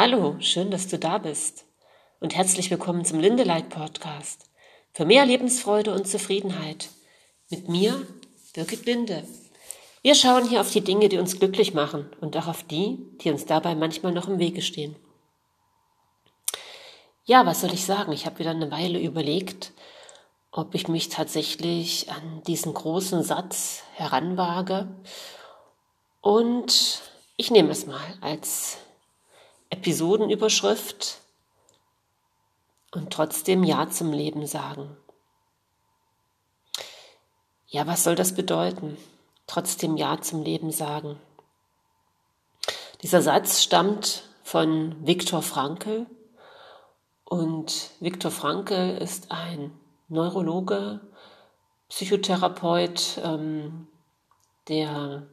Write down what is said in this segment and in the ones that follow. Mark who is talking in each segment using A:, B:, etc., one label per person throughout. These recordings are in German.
A: Hallo, schön, dass du da bist und herzlich willkommen zum Lindelight Podcast für mehr Lebensfreude und Zufriedenheit. Mit mir, Birgit Linde. Wir schauen hier auf die Dinge, die uns glücklich machen und auch auf die, die uns dabei manchmal noch im Wege stehen. Ja, was soll ich sagen? Ich habe wieder eine Weile überlegt, ob ich mich tatsächlich an diesen großen Satz heranwage. Und ich nehme es mal als Episodenüberschrift und trotzdem Ja zum Leben sagen. Ja, was soll das bedeuten? Trotzdem Ja zum Leben sagen. Dieser Satz stammt von Viktor Frankl und Viktor Frankl ist ein Neurologe, Psychotherapeut, ähm, der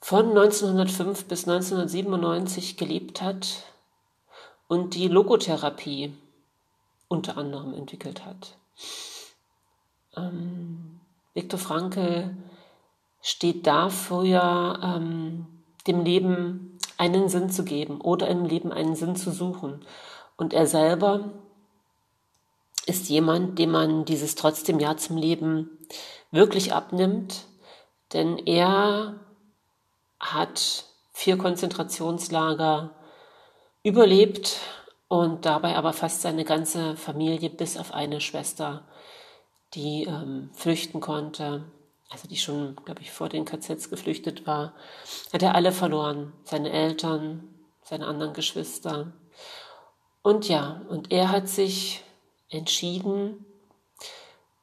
A: von 1905 bis 1997 gelebt hat und die Logotherapie unter anderem entwickelt hat. Ähm, Viktor Frankl steht dafür, ähm, dem Leben einen Sinn zu geben oder im Leben einen Sinn zu suchen. Und er selber ist jemand, dem man dieses trotzdem Ja zum Leben wirklich abnimmt, denn er hat vier Konzentrationslager überlebt und dabei aber fast seine ganze Familie bis auf eine Schwester, die ähm, flüchten konnte, also die schon, glaube ich, vor den KZs geflüchtet war, hat er alle verloren. Seine Eltern, seine anderen Geschwister. Und ja, und er hat sich entschieden,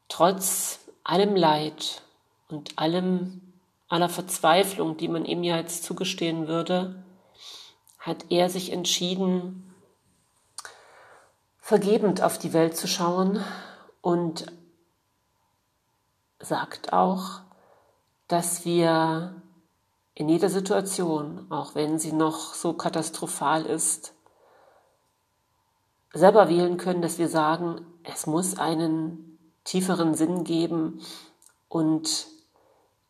A: trotz allem Leid und allem, aller Verzweiflung, die man ihm ja jetzt zugestehen würde, hat er sich entschieden, vergebend auf die Welt zu schauen und sagt auch, dass wir in jeder Situation, auch wenn sie noch so katastrophal ist, selber wählen können, dass wir sagen, es muss einen tieferen Sinn geben und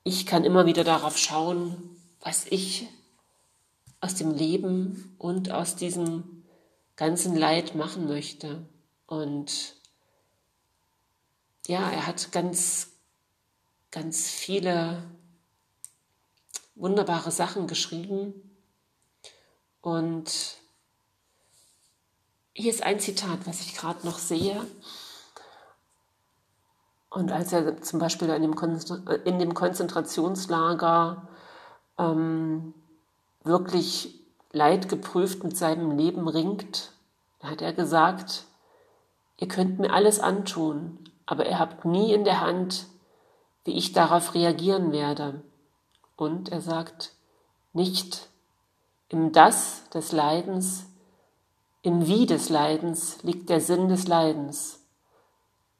A: ich kann immer wieder darauf schauen, was ich aus dem Leben und aus diesem ganzen Leid machen möchte. Und ja, er hat ganz, ganz viele wunderbare Sachen geschrieben. Und hier ist ein Zitat, was ich gerade noch sehe. Und als er zum Beispiel in dem, in dem Konzentrationslager ähm, wirklich leidgeprüft mit seinem Leben ringt, hat er gesagt, ihr könnt mir alles antun, aber ihr habt nie in der Hand, wie ich darauf reagieren werde. Und er sagt, nicht im Das des Leidens, im Wie des Leidens liegt der Sinn des Leidens.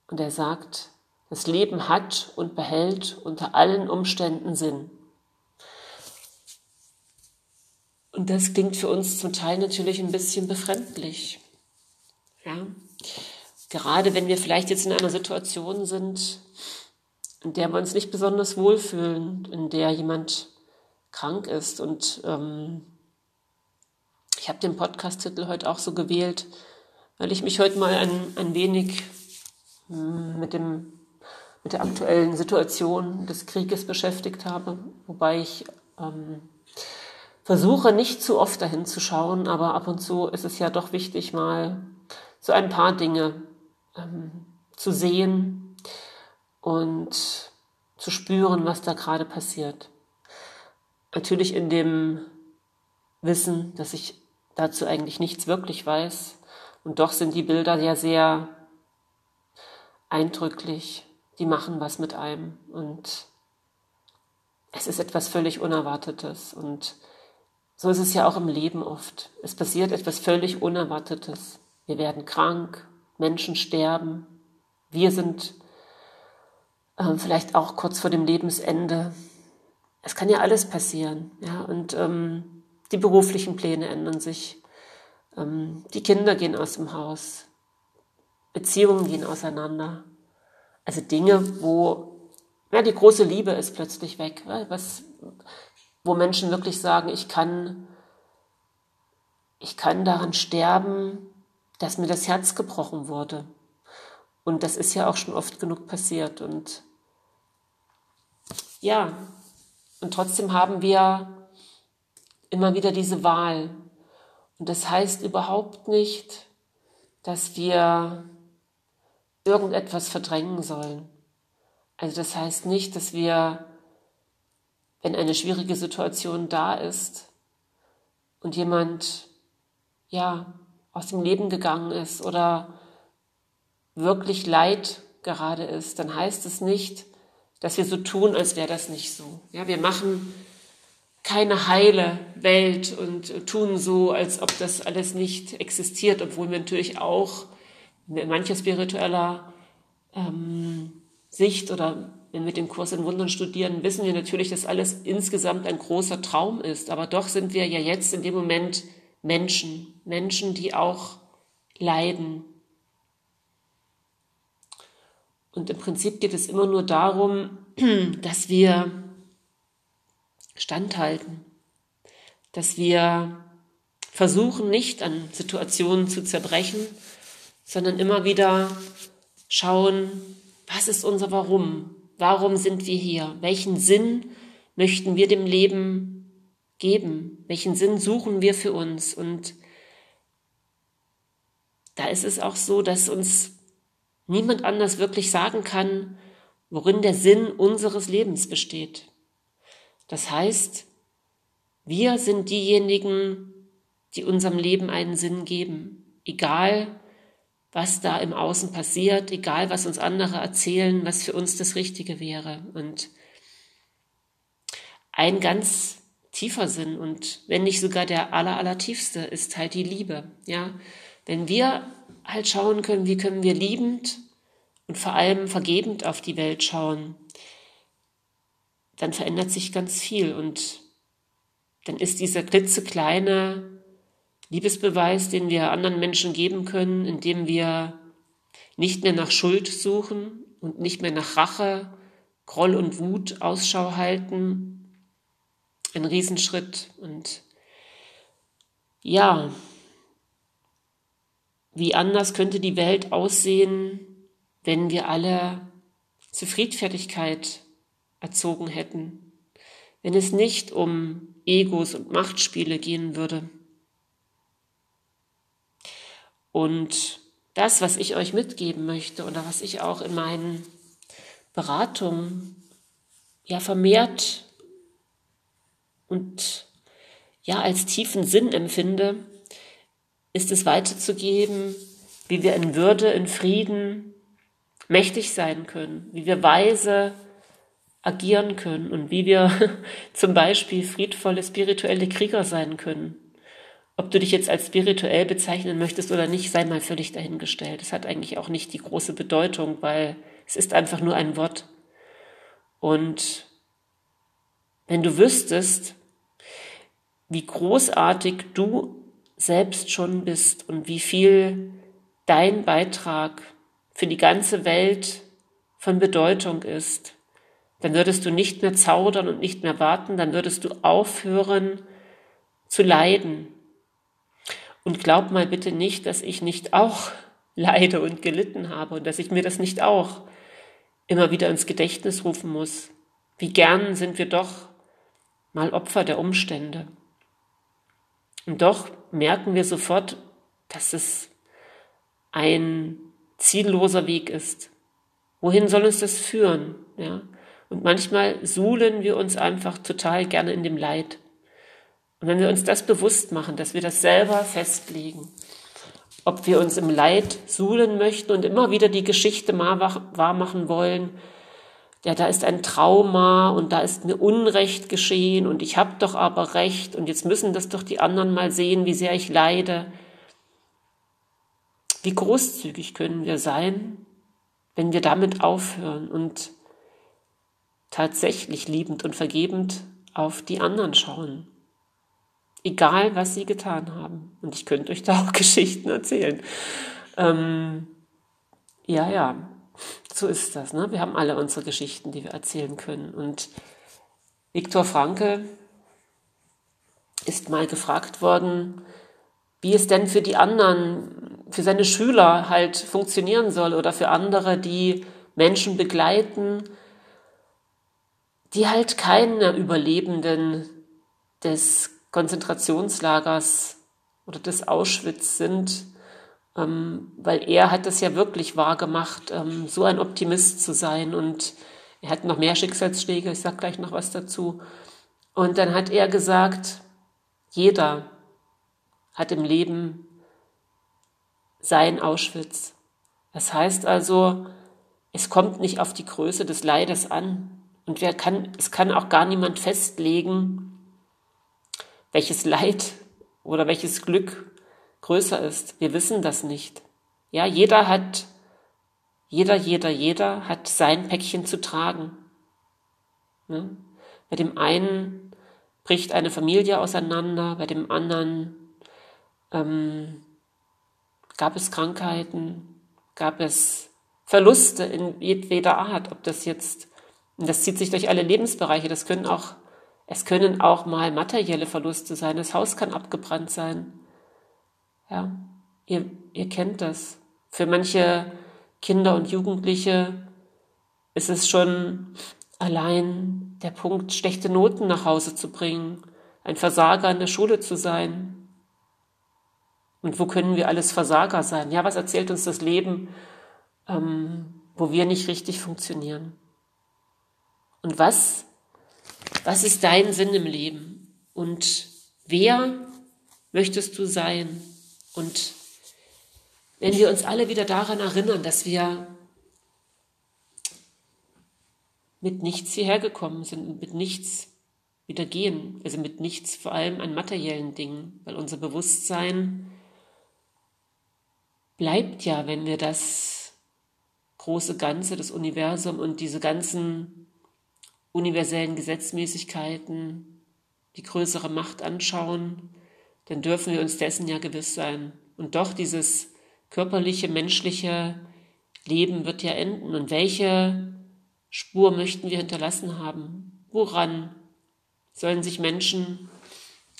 A: Und er sagt, das Leben hat und behält unter allen Umständen Sinn. Und das klingt für uns zum Teil natürlich ein bisschen befremdlich. Ja? Gerade wenn wir vielleicht jetzt in einer Situation sind, in der wir uns nicht besonders wohlfühlen, in der jemand krank ist. Und ähm, ich habe den Podcast-Titel heute auch so gewählt, weil ich mich heute mal ein, ein wenig hm, mit, dem, mit der aktuellen Situation des Krieges beschäftigt habe, wobei ich ähm, versuche nicht zu oft dahin zu schauen, aber ab und zu ist es ja doch wichtig, mal so ein paar Dinge ähm, zu sehen und zu spüren, was da gerade passiert. Natürlich in dem Wissen, dass ich dazu eigentlich nichts wirklich weiß. Und doch sind die Bilder ja sehr eindrücklich. Die machen was mit einem. Und es ist etwas völlig Unerwartetes. Und so ist es ja auch im Leben oft. Es passiert etwas völlig Unerwartetes. Wir werden krank, Menschen sterben, wir sind äh, vielleicht auch kurz vor dem Lebensende. Es kann ja alles passieren, ja, und ähm, die beruflichen Pläne ändern sich, ähm, die Kinder gehen aus dem Haus, Beziehungen gehen auseinander. Also Dinge, wo ja, die große Liebe ist plötzlich weg. Was, wo Menschen wirklich sagen, ich kann, ich kann daran sterben, dass mir das Herz gebrochen wurde. Und das ist ja auch schon oft genug passiert. Und ja, und trotzdem haben wir immer wieder diese Wahl. Und das heißt überhaupt nicht, dass wir irgendetwas verdrängen sollen. Also das heißt nicht, dass wir, wenn eine schwierige Situation da ist und jemand ja aus dem Leben gegangen ist oder wirklich Leid gerade ist, dann heißt es nicht, dass wir so tun, als wäre das nicht so. Ja, wir machen keine heile Welt und tun so, als ob das alles nicht existiert, obwohl wir natürlich auch in mancher spiritueller ähm, Sicht oder wenn wir den Kurs in Wundern studieren, wissen wir natürlich, dass alles insgesamt ein großer Traum ist. Aber doch sind wir ja jetzt in dem Moment Menschen, Menschen, die auch leiden. Und im Prinzip geht es immer nur darum, dass wir standhalten, dass wir versuchen, nicht an Situationen zu zerbrechen, sondern immer wieder schauen, was ist unser Warum? Warum sind wir hier? Welchen Sinn möchten wir dem Leben geben? Welchen Sinn suchen wir für uns? Und da ist es auch so, dass uns niemand anders wirklich sagen kann, worin der Sinn unseres Lebens besteht. Das heißt, wir sind diejenigen, die unserem Leben einen Sinn geben, egal was da im Außen passiert, egal was uns andere erzählen, was für uns das Richtige wäre. Und ein ganz tiefer Sinn und wenn nicht sogar der aller, aller tiefste ist halt die Liebe. Ja, wenn wir halt schauen können, wie können wir liebend und vor allem vergebend auf die Welt schauen, dann verändert sich ganz viel und dann ist dieser klitzekleine Liebesbeweis, den wir anderen Menschen geben können, indem wir nicht mehr nach Schuld suchen und nicht mehr nach Rache, Groll und Wut Ausschau halten. Ein Riesenschritt. Und ja, wie anders könnte die Welt aussehen, wenn wir alle zur Friedfertigkeit erzogen hätten, wenn es nicht um Egos und Machtspiele gehen würde. Und das, was ich euch mitgeben möchte oder was ich auch in meinen Beratungen ja vermehrt und ja als tiefen Sinn empfinde, ist es weiterzugeben, wie wir in Würde, in Frieden mächtig sein können, wie wir weise agieren können und wie wir zum Beispiel friedvolle spirituelle Krieger sein können. Ob du dich jetzt als spirituell bezeichnen möchtest oder nicht, sei mal völlig dahingestellt. Es hat eigentlich auch nicht die große Bedeutung, weil es ist einfach nur ein Wort. Und wenn du wüsstest, wie großartig du selbst schon bist und wie viel dein Beitrag für die ganze Welt von Bedeutung ist, dann würdest du nicht mehr zaudern und nicht mehr warten, dann würdest du aufhören zu leiden, und glaub mal bitte nicht, dass ich nicht auch leide und gelitten habe und dass ich mir das nicht auch immer wieder ins Gedächtnis rufen muss. Wie gern sind wir doch mal Opfer der Umstände. Und doch merken wir sofort, dass es ein zielloser Weg ist. Wohin soll uns das führen? Ja? Und manchmal suhlen wir uns einfach total gerne in dem Leid. Und wenn wir uns das bewusst machen, dass wir das selber festlegen, ob wir uns im Leid suhlen möchten und immer wieder die Geschichte wahrmachen wollen, ja, da ist ein Trauma und da ist mir Unrecht geschehen und ich habe doch aber Recht und jetzt müssen das doch die anderen mal sehen, wie sehr ich leide. Wie großzügig können wir sein, wenn wir damit aufhören und tatsächlich liebend und vergebend auf die anderen schauen egal was sie getan haben. Und ich könnte euch da auch Geschichten erzählen. Ähm, ja, ja, so ist das. Ne? Wir haben alle unsere Geschichten, die wir erzählen können. Und Viktor Franke ist mal gefragt worden, wie es denn für die anderen, für seine Schüler halt funktionieren soll oder für andere, die Menschen begleiten, die halt keine Überlebenden des Konzentrationslagers oder des Auschwitz sind, ähm, weil er hat das ja wirklich wahr gemacht, ähm, so ein Optimist zu sein und er hat noch mehr Schicksalsschläge, ich sage gleich noch was dazu. Und dann hat er gesagt, jeder hat im Leben sein Auschwitz. Das heißt also, es kommt nicht auf die Größe des Leides an. Und wer kann, es kann auch gar niemand festlegen, welches Leid oder welches Glück größer ist. Wir wissen das nicht. Ja, jeder hat, jeder, jeder, jeder hat sein Päckchen zu tragen. Ne? Bei dem einen bricht eine Familie auseinander, bei dem anderen ähm, gab es Krankheiten, gab es Verluste in jedweder Art, ob das jetzt, und das zieht sich durch alle Lebensbereiche, das können auch, es können auch mal materielle Verluste sein, das Haus kann abgebrannt sein. Ja, ihr, ihr kennt das. Für manche Kinder und Jugendliche ist es schon allein der Punkt, schlechte Noten nach Hause zu bringen, ein Versager in der Schule zu sein. Und wo können wir alles Versager sein? Ja, was erzählt uns das Leben ähm, wo wir nicht richtig funktionieren. Und was, was ist dein Sinn im Leben? Und wer möchtest du sein? Und wenn wir uns alle wieder daran erinnern, dass wir mit nichts hierher gekommen sind und mit nichts wieder gehen, also mit nichts vor allem an materiellen Dingen, weil unser Bewusstsein bleibt ja, wenn wir das große Ganze, das Universum und diese ganzen universellen Gesetzmäßigkeiten, die größere Macht anschauen, dann dürfen wir uns dessen ja gewiss sein. Und doch dieses körperliche, menschliche Leben wird ja enden. Und welche Spur möchten wir hinterlassen haben? Woran sollen sich Menschen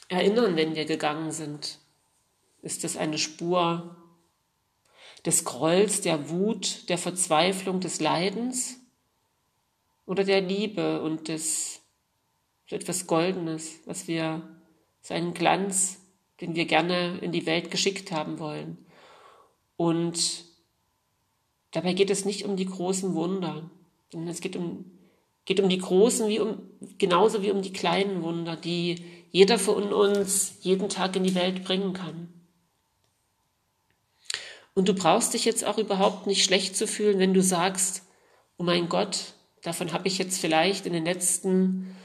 A: erinnern, wenn wir gegangen sind? Ist es eine Spur des Grolls, der Wut, der Verzweiflung, des Leidens oder der Liebe und des so etwas Goldenes, was wir, seinen Glanz, den wir gerne in die Welt geschickt haben wollen. Und dabei geht es nicht um die großen Wunder, sondern es geht um, geht um die großen wie um, genauso wie um die kleinen Wunder, die jeder von uns jeden Tag in die Welt bringen kann. Und du brauchst dich jetzt auch überhaupt nicht schlecht zu fühlen, wenn du sagst, oh mein Gott, davon habe ich jetzt vielleicht in den letzten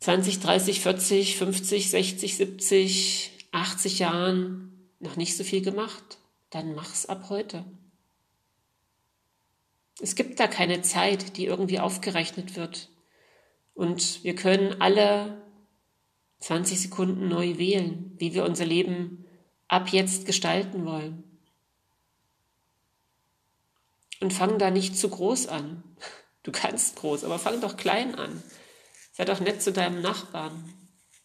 A: 20, 30, 40, 50, 60, 70, 80 Jahren noch nicht so viel gemacht. Dann mach's ab heute. Es gibt da keine Zeit, die irgendwie aufgerechnet wird. Und wir können alle 20 Sekunden neu wählen, wie wir unser Leben ab jetzt gestalten wollen. Und fang da nicht zu groß an. Du kannst groß, aber fang doch klein an. Sei doch nett zu deinem Nachbarn.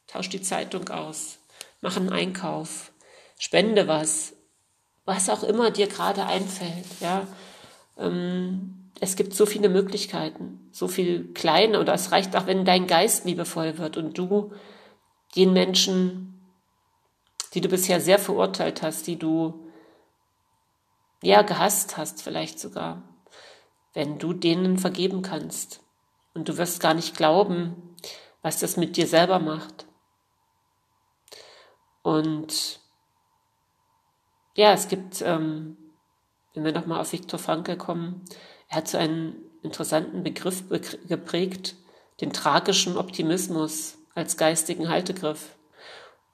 A: Tausch die Zeitung aus. Mach einen Einkauf. Spende was. Was auch immer dir gerade einfällt. Ja. Ähm, es gibt so viele Möglichkeiten, so viel kleine, oder es reicht auch, wenn dein Geist liebevoll wird und du den Menschen, die du bisher sehr verurteilt hast, die du ja, gehasst hast vielleicht sogar, wenn du denen vergeben kannst. Und du wirst gar nicht glauben, was das mit dir selber macht. Und ja, es gibt, ähm, wenn wir nochmal auf Viktor Frankl kommen, er hat so einen interessanten Begriff geprägt, den tragischen Optimismus als geistigen Haltegriff.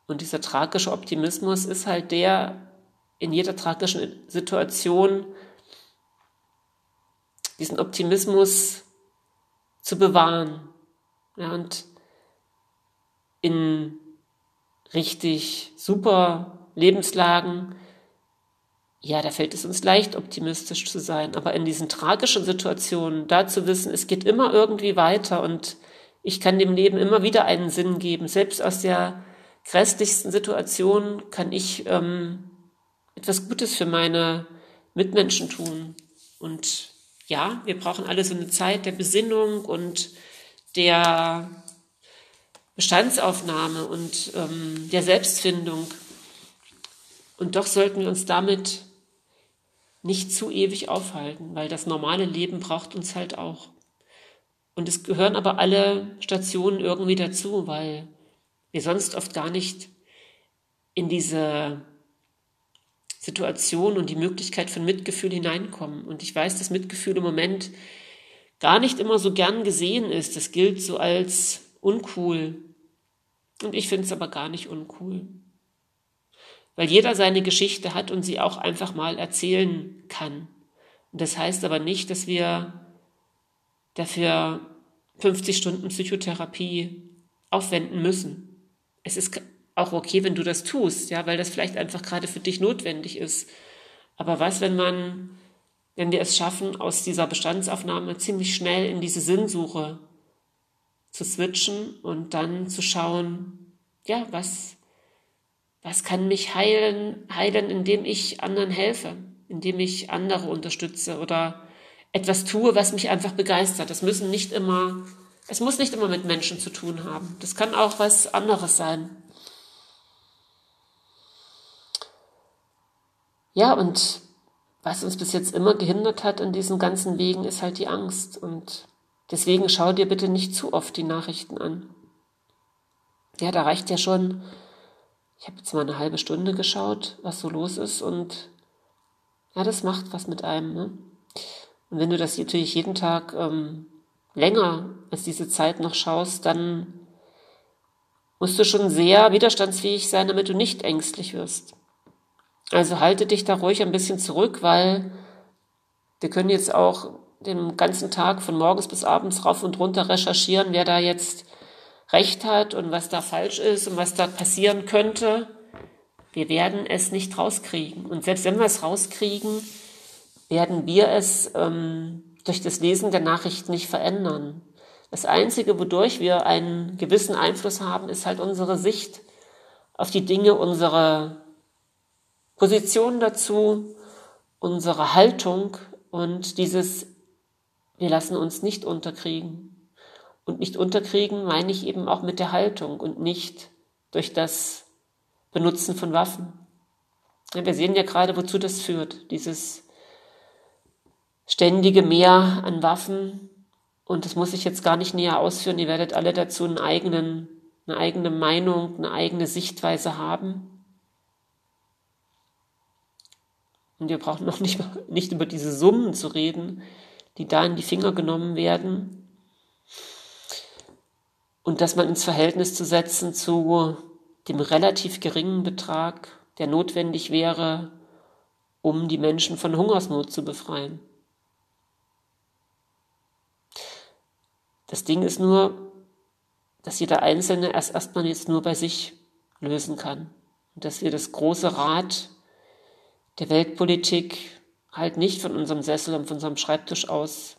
A: Und dieser tragische Optimismus ist halt der, in jeder tragischen Situation diesen Optimismus zu bewahren. Ja, und in richtig super Lebenslagen, ja, da fällt es uns leicht, optimistisch zu sein. Aber in diesen tragischen Situationen, da zu wissen, es geht immer irgendwie weiter und ich kann dem Leben immer wieder einen Sinn geben, selbst aus der grässlichsten Situationen kann ich ähm, etwas Gutes für meine Mitmenschen tun. Und ja, wir brauchen alle so eine Zeit der Besinnung und der Bestandsaufnahme und ähm, der Selbstfindung. Und doch sollten wir uns damit nicht zu ewig aufhalten, weil das normale Leben braucht uns halt auch. Und es gehören aber alle Stationen irgendwie dazu, weil wir sonst oft gar nicht in diese Situation und die Möglichkeit von Mitgefühl hineinkommen. Und ich weiß, dass Mitgefühl im Moment gar nicht immer so gern gesehen ist. Das gilt so als uncool. Und ich finde es aber gar nicht uncool. Weil jeder seine Geschichte hat und sie auch einfach mal erzählen kann. Und das heißt aber nicht, dass wir dafür 50 Stunden Psychotherapie aufwenden müssen. Es ist auch okay, wenn du das tust, ja, weil das vielleicht einfach gerade für dich notwendig ist. Aber was, wenn man, wenn wir es schaffen, aus dieser Bestandsaufnahme ziemlich schnell in diese Sinnsuche zu switchen und dann zu schauen, ja, was, was kann mich heilen, heilen, indem ich anderen helfe, indem ich andere unterstütze oder etwas tue, was mich einfach begeistert. Das müssen nicht immer, es muss nicht immer mit Menschen zu tun haben. Das kann auch was anderes sein. Ja, und was uns bis jetzt immer gehindert hat in diesen ganzen Wegen, ist halt die Angst. Und deswegen schau dir bitte nicht zu oft die Nachrichten an. Ja, da reicht ja schon, ich habe jetzt mal eine halbe Stunde geschaut, was so los ist. Und ja, das macht was mit einem. Ne? Und wenn du das natürlich jeden Tag ähm, länger als diese Zeit noch schaust, dann musst du schon sehr widerstandsfähig sein, damit du nicht ängstlich wirst. Also halte dich da ruhig ein bisschen zurück, weil wir können jetzt auch den ganzen Tag von morgens bis abends rauf und runter recherchieren, wer da jetzt recht hat und was da falsch ist und was da passieren könnte. Wir werden es nicht rauskriegen. Und selbst wenn wir es rauskriegen, werden wir es ähm, durch das Lesen der Nachrichten nicht verändern. Das Einzige, wodurch wir einen gewissen Einfluss haben, ist halt unsere Sicht auf die Dinge, unsere Position dazu, unsere Haltung und dieses, wir lassen uns nicht unterkriegen. Und nicht unterkriegen meine ich eben auch mit der Haltung und nicht durch das Benutzen von Waffen. Wir sehen ja gerade, wozu das führt, dieses ständige Mehr an Waffen. Und das muss ich jetzt gar nicht näher ausführen. Ihr werdet alle dazu einen eigenen, eine eigene Meinung, eine eigene Sichtweise haben. Und wir brauchen noch nicht, nicht über diese Summen zu reden, die da in die Finger genommen werden. Und das mal ins Verhältnis zu setzen zu dem relativ geringen Betrag, der notwendig wäre, um die Menschen von Hungersnot zu befreien. Das Ding ist nur, dass jeder Einzelne erst erstmal jetzt nur bei sich lösen kann. Und dass wir das große Rad der Weltpolitik halt nicht von unserem Sessel und von unserem Schreibtisch aus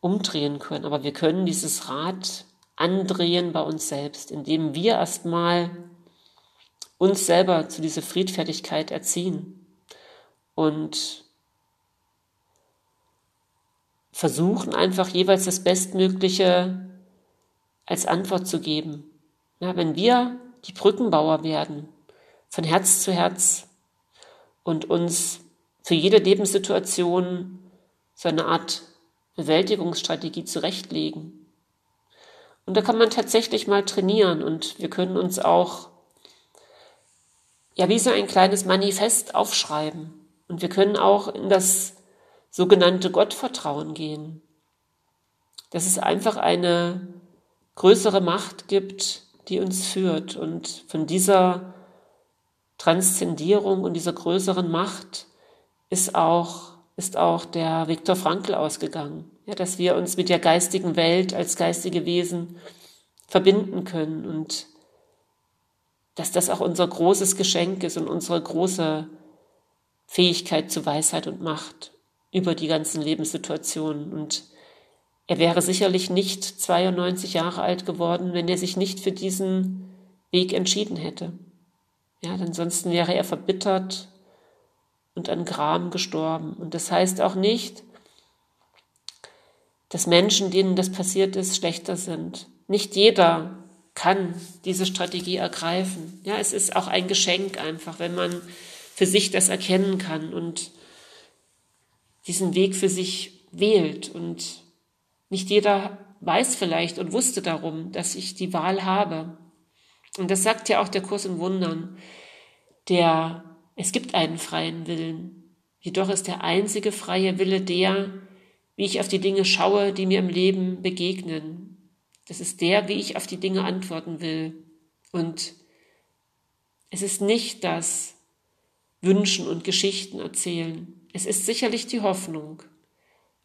A: umdrehen können. Aber wir können dieses Rad andrehen bei uns selbst, indem wir erstmal uns selber zu dieser Friedfertigkeit erziehen und versuchen einfach jeweils das Bestmögliche als Antwort zu geben. Ja, wenn wir die Brückenbauer werden, von Herz zu Herz und uns für jede Lebenssituation so eine Art Bewältigungsstrategie zurechtlegen. Und da kann man tatsächlich mal trainieren und wir können uns auch ja wie so ein kleines Manifest aufschreiben und wir können auch in das sogenannte Gottvertrauen gehen. Dass es einfach eine größere Macht gibt, die uns führt. Und von dieser Transzendierung und dieser größeren Macht ist auch, ist auch der Viktor Frankl ausgegangen. Ja, dass wir uns mit der geistigen Welt als geistige Wesen verbinden können und dass das auch unser großes Geschenk ist und unsere große Fähigkeit zu Weisheit und Macht über die ganzen Lebenssituationen. Und er wäre sicherlich nicht 92 Jahre alt geworden, wenn er sich nicht für diesen Weg entschieden hätte. Ja, ansonsten wäre er verbittert und an Gram gestorben. Und das heißt auch nicht, dass Menschen, denen das passiert ist, schlechter sind. Nicht jeder kann diese Strategie ergreifen. Ja, es ist auch ein Geschenk einfach, wenn man für sich das erkennen kann und diesen Weg für sich wählt. Und nicht jeder weiß vielleicht und wusste darum, dass ich die Wahl habe. Und das sagt ja auch der Kurs in Wundern. Der, es gibt einen freien Willen. Jedoch ist der einzige freie Wille der, wie ich auf die Dinge schaue, die mir im Leben begegnen. Das ist der, wie ich auf die Dinge antworten will. Und es ist nicht das Wünschen und Geschichten erzählen. Es ist sicherlich die Hoffnung.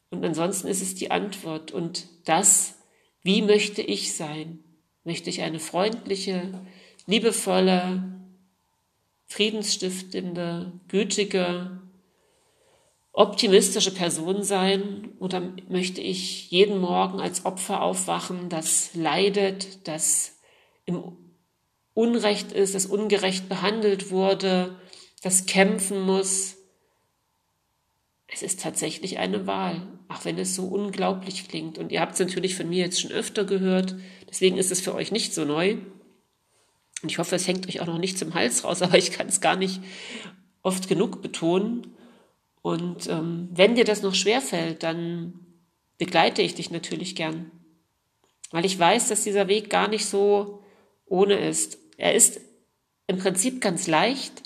A: Und ansonsten ist es die Antwort. Und das, wie möchte ich sein? Möchte ich eine freundliche, liebevolle, friedensstiftende, gütige, optimistische Person sein oder möchte ich jeden Morgen als Opfer aufwachen, das leidet, das im Unrecht ist, das ungerecht behandelt wurde, das kämpfen muss. Es ist tatsächlich eine Wahl, auch wenn es so unglaublich klingt. Und ihr habt es natürlich von mir jetzt schon öfter gehört, deswegen ist es für euch nicht so neu. Und ich hoffe, es hängt euch auch noch nicht zum Hals raus, aber ich kann es gar nicht oft genug betonen. Und ähm, wenn dir das noch schwerfällt, dann begleite ich dich natürlich gern. Weil ich weiß, dass dieser Weg gar nicht so ohne ist. Er ist im Prinzip ganz leicht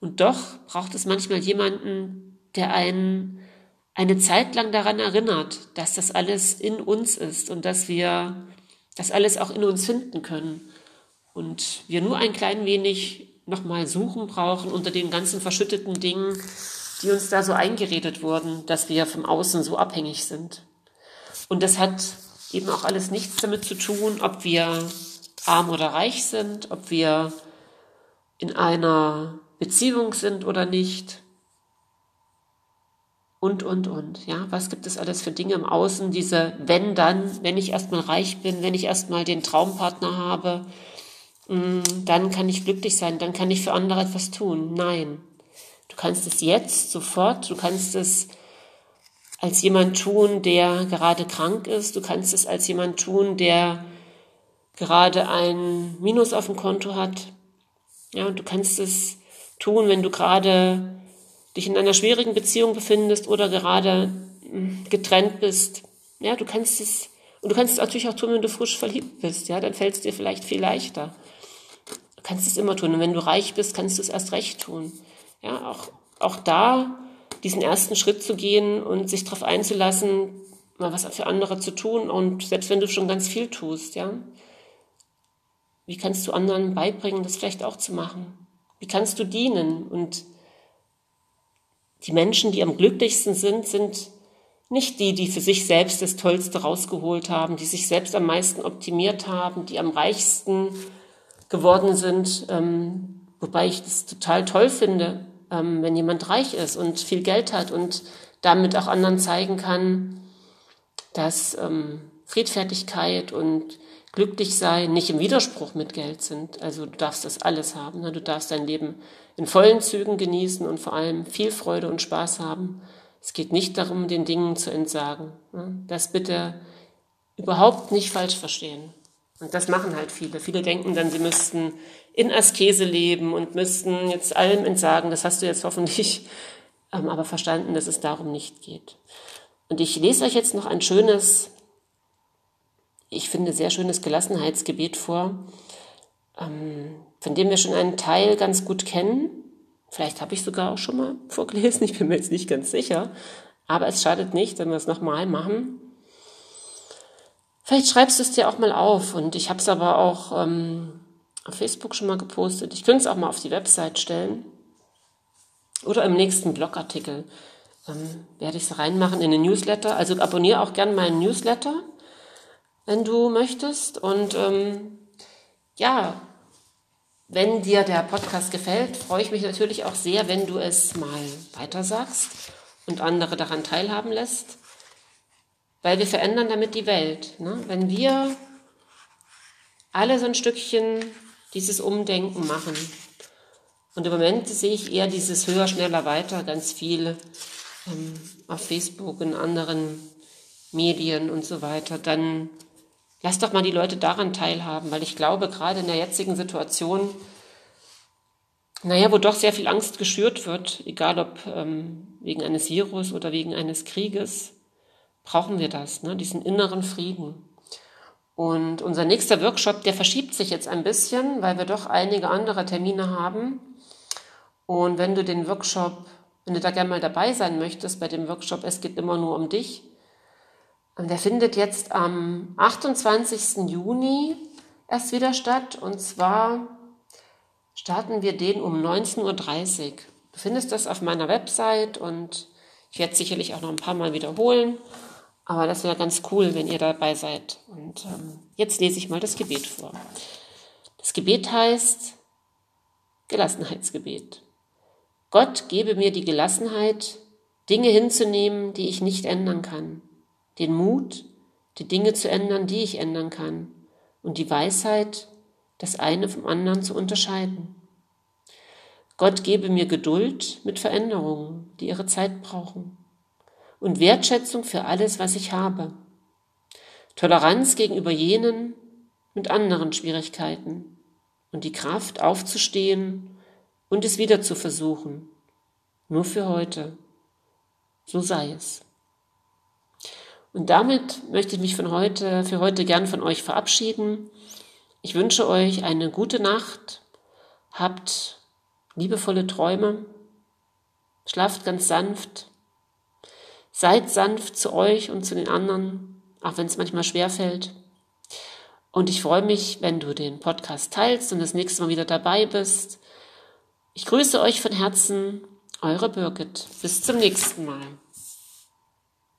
A: und doch braucht es manchmal jemanden, der einen eine Zeit lang daran erinnert, dass das alles in uns ist und dass wir das alles auch in uns finden können. Und wir nur ein klein wenig nochmal suchen brauchen unter den ganzen verschütteten Dingen, die uns da so eingeredet wurden, dass wir vom Außen so abhängig sind. Und das hat eben auch alles nichts damit zu tun, ob wir arm oder reich sind, ob wir in einer Beziehung sind oder nicht. Und, und, und. Ja, was gibt es alles für Dinge im Außen? Diese, wenn dann, wenn ich erstmal reich bin, wenn ich erstmal den Traumpartner habe, mm, dann kann ich glücklich sein, dann kann ich für andere etwas tun. Nein. Du kannst es jetzt, sofort, du kannst es als jemand tun, der gerade krank ist, du kannst es als jemand tun, der gerade ein Minus auf dem Konto hat. Ja, und du kannst es tun, wenn du gerade dich in einer schwierigen Beziehung befindest oder gerade hm, getrennt bist. Ja, du kannst es, und du kannst es natürlich auch tun, wenn du frisch verliebt bist. Ja, dann fällt es dir vielleicht viel leichter. Du kannst es immer tun. Und wenn du reich bist, kannst du es erst recht tun. Ja, auch, auch da diesen ersten Schritt zu gehen und sich darauf einzulassen, mal was für andere zu tun und selbst wenn du schon ganz viel tust, ja, wie kannst du anderen beibringen, das vielleicht auch zu machen? Wie kannst du dienen? Und die Menschen, die am glücklichsten sind, sind nicht die, die für sich selbst das Tollste rausgeholt haben, die sich selbst am meisten optimiert haben, die am reichsten geworden sind, ähm, wobei ich das total toll finde, ähm, wenn jemand reich ist und viel Geld hat und damit auch anderen zeigen kann, dass ähm, Friedfertigkeit und glücklich sein nicht im Widerspruch mit Geld sind. Also du darfst das alles haben. Ne? Du darfst dein Leben in vollen Zügen genießen und vor allem viel Freude und Spaß haben. Es geht nicht darum, den Dingen zu entsagen. Ne? Das bitte überhaupt nicht falsch verstehen. Und das machen halt viele. Viele denken dann, sie müssten in Askese leben und müssten jetzt allem entsagen. Das hast du jetzt hoffentlich ähm, aber verstanden, dass es darum nicht geht. Und ich lese euch jetzt noch ein schönes, ich finde sehr schönes Gelassenheitsgebet vor, ähm, von dem wir schon einen Teil ganz gut kennen. Vielleicht habe ich sogar auch schon mal vorgelesen, ich bin mir jetzt nicht ganz sicher. Aber es schadet nicht, wenn wir es nochmal machen. Vielleicht schreibst du es dir auch mal auf. Und ich habe es aber auch ähm, auf Facebook schon mal gepostet. Ich könnte es auch mal auf die Website stellen. Oder im nächsten Blogartikel ähm, werde ich es reinmachen in den Newsletter. Also abonniere auch gerne meinen Newsletter, wenn du möchtest. Und ähm, ja, wenn dir der Podcast gefällt, freue ich mich natürlich auch sehr, wenn du es mal weitersagst und andere daran teilhaben lässt. Weil wir verändern damit die Welt. Ne? Wenn wir alle so ein Stückchen dieses Umdenken machen. Und im Moment sehe ich eher dieses höher, schneller, weiter ganz viel ähm, auf Facebook und anderen Medien und so weiter. Dann lass doch mal die Leute daran teilhaben, weil ich glaube, gerade in der jetzigen Situation, naja, wo doch sehr viel Angst geschürt wird, egal ob ähm, wegen eines Virus oder wegen eines Krieges, brauchen wir das, ne? diesen inneren Frieden. Und unser nächster Workshop, der verschiebt sich jetzt ein bisschen, weil wir doch einige andere Termine haben. Und wenn du den Workshop, wenn du da gerne mal dabei sein möchtest bei dem Workshop, es geht immer nur um dich, der findet jetzt am 28. Juni erst wieder statt. Und zwar starten wir den um 19.30 Uhr. Du findest das auf meiner Website und ich werde es sicherlich auch noch ein paar Mal wiederholen. Aber das wäre ganz cool, wenn ihr dabei seid. Und ähm, jetzt lese ich mal das Gebet vor. Das Gebet heißt Gelassenheitsgebet. Gott gebe mir die Gelassenheit, Dinge hinzunehmen, die ich nicht ändern kann, den Mut, die Dinge zu ändern, die ich ändern kann, und die Weisheit, das eine vom anderen zu unterscheiden. Gott gebe mir Geduld mit Veränderungen, die ihre Zeit brauchen und Wertschätzung für alles, was ich habe. Toleranz gegenüber jenen mit anderen Schwierigkeiten und die Kraft aufzustehen und es wieder zu versuchen. Nur für heute. So sei es. Und damit möchte ich mich von heute, für heute gern von euch verabschieden. Ich wünsche euch eine gute Nacht. Habt liebevolle Träume. Schlaft ganz sanft Seid sanft zu euch und zu den anderen, auch wenn es manchmal schwer fällt. Und ich freue mich, wenn du den Podcast teilst und das nächste Mal wieder dabei bist. Ich grüße euch von Herzen, eure Birgit. Bis zum nächsten Mal.